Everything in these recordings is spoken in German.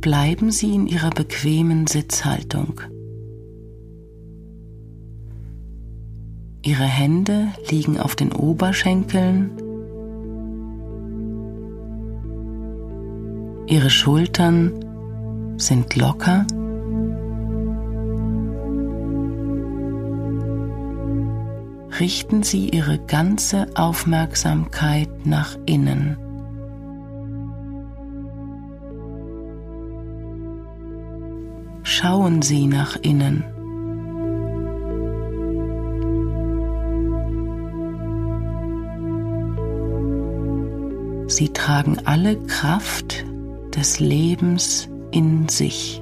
bleiben Sie in Ihrer bequemen Sitzhaltung. Ihre Hände liegen auf den Oberschenkeln, Ihre Schultern sind locker. Richten Sie Ihre ganze Aufmerksamkeit nach innen. Schauen Sie nach innen. Sie tragen alle Kraft des Lebens in sich.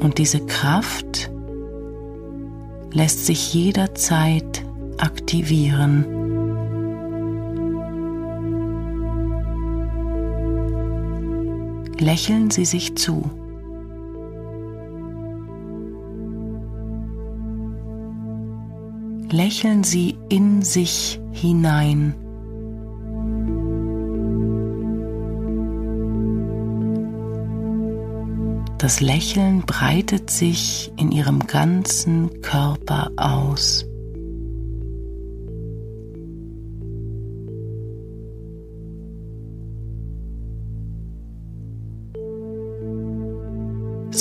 Und diese Kraft lässt sich jederzeit aktivieren. Lächeln Sie sich zu. Lächeln Sie in sich hinein. Das Lächeln breitet sich in ihrem ganzen Körper aus.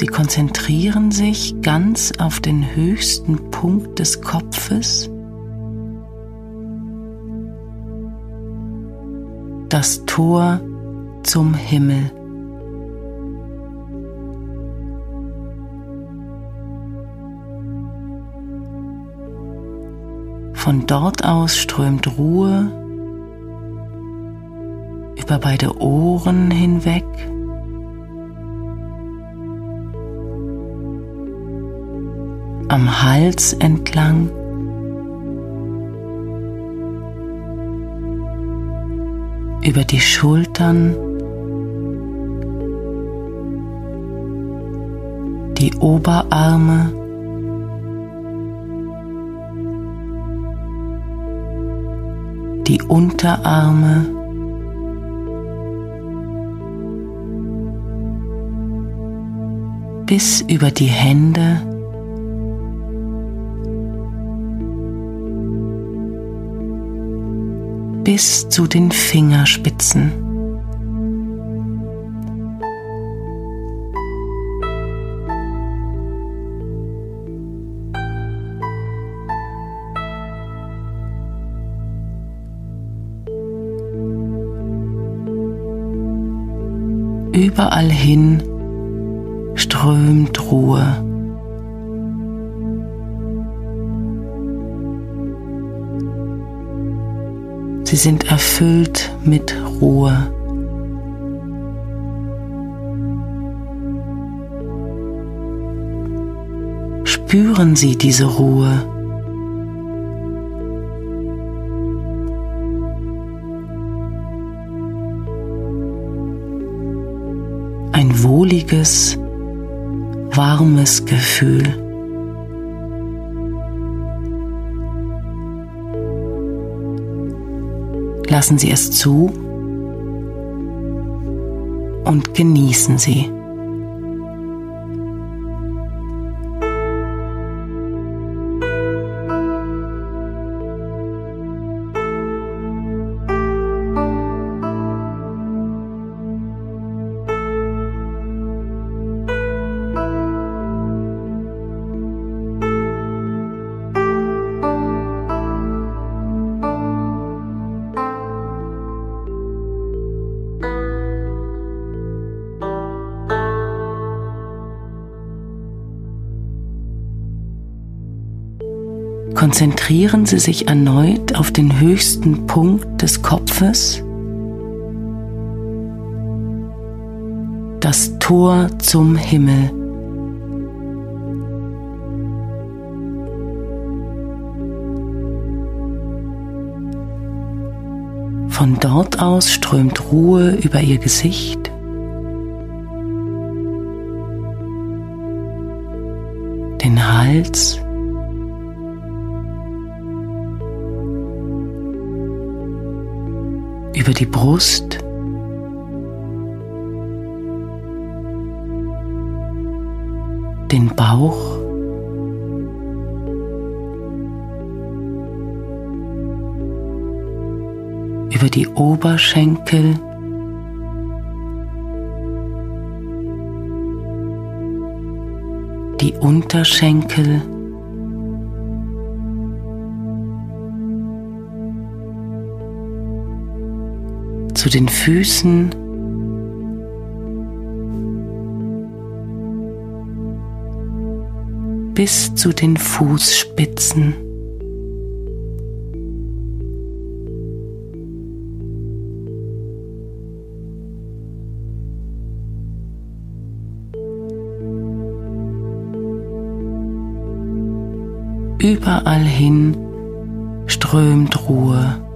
Sie konzentrieren sich ganz auf den höchsten Punkt des Kopfes, das Tor zum Himmel. Von dort aus strömt Ruhe über beide Ohren hinweg. Am Hals entlang. Über die Schultern. Die Oberarme. die Unterarme, bis über die Hände, bis zu den Fingerspitzen. Überall hin strömt Ruhe. Sie sind erfüllt mit Ruhe. Spüren Sie diese Ruhe. ein wohliges, warmes Gefühl. Lassen Sie es zu und genießen Sie. Konzentrieren Sie sich erneut auf den höchsten Punkt des Kopfes, das Tor zum Himmel. Von dort aus strömt Ruhe über Ihr Gesicht. Den Hals. Über die Brust, den Bauch, über die Oberschenkel, die Unterschenkel, zu den Füßen, bis zu den Fußspitzen. Überall hin strömt Ruhe.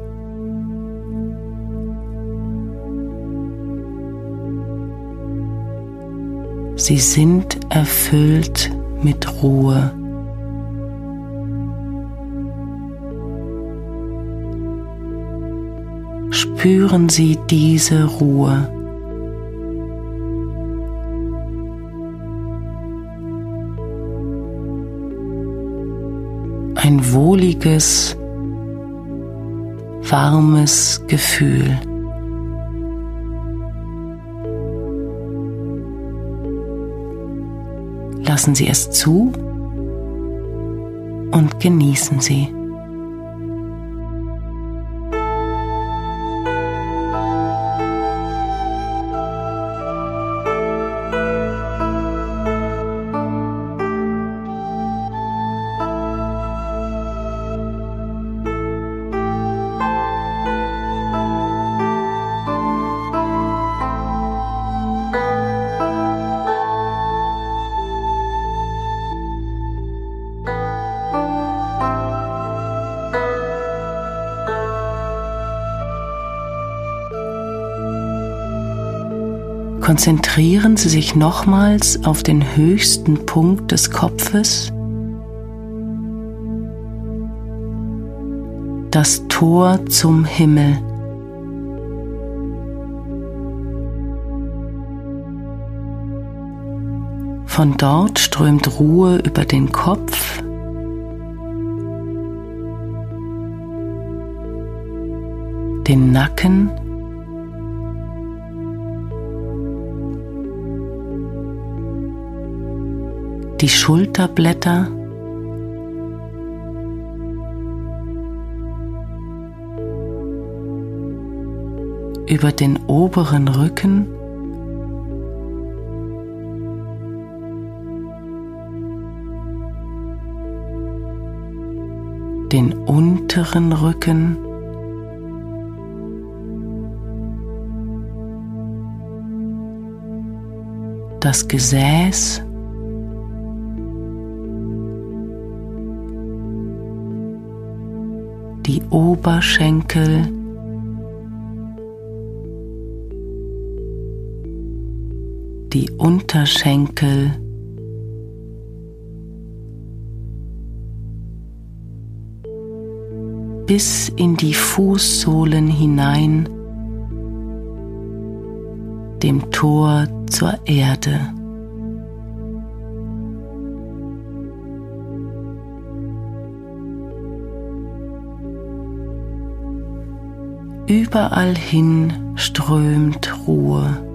Sie sind erfüllt mit Ruhe. Spüren Sie diese Ruhe. Ein wohliges, warmes Gefühl. Lassen Sie es zu und genießen Sie. Konzentrieren Sie sich nochmals auf den höchsten Punkt des Kopfes, das Tor zum Himmel. Von dort strömt Ruhe über den Kopf, den Nacken, die Schulterblätter, über den oberen Rücken, den unteren Rücken, das Gesäß, die Oberschenkel, die Unterschenkel, bis in die Fußsohlen hinein, dem Tor zur Erde. Überall hin strömt Ruhe.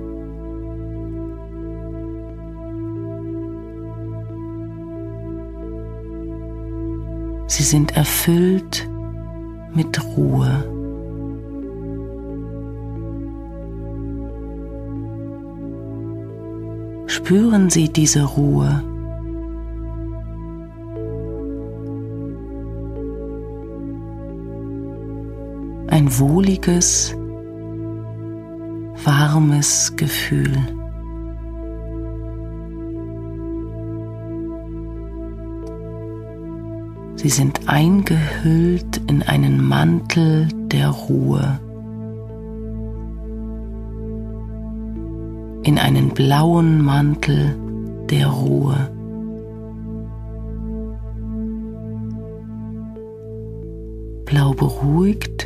Sie sind erfüllt mit Ruhe. Spüren Sie diese Ruhe. Wohliges, warmes Gefühl. Sie sind eingehüllt in einen Mantel der Ruhe, in einen blauen Mantel der Ruhe. Blau beruhigt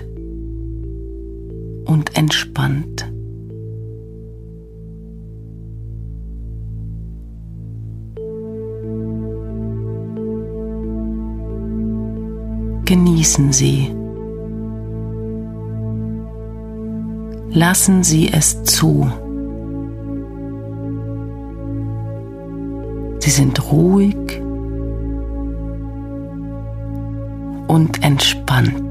und entspannt. Genießen Sie. Lassen Sie es zu. Sie sind ruhig und entspannt.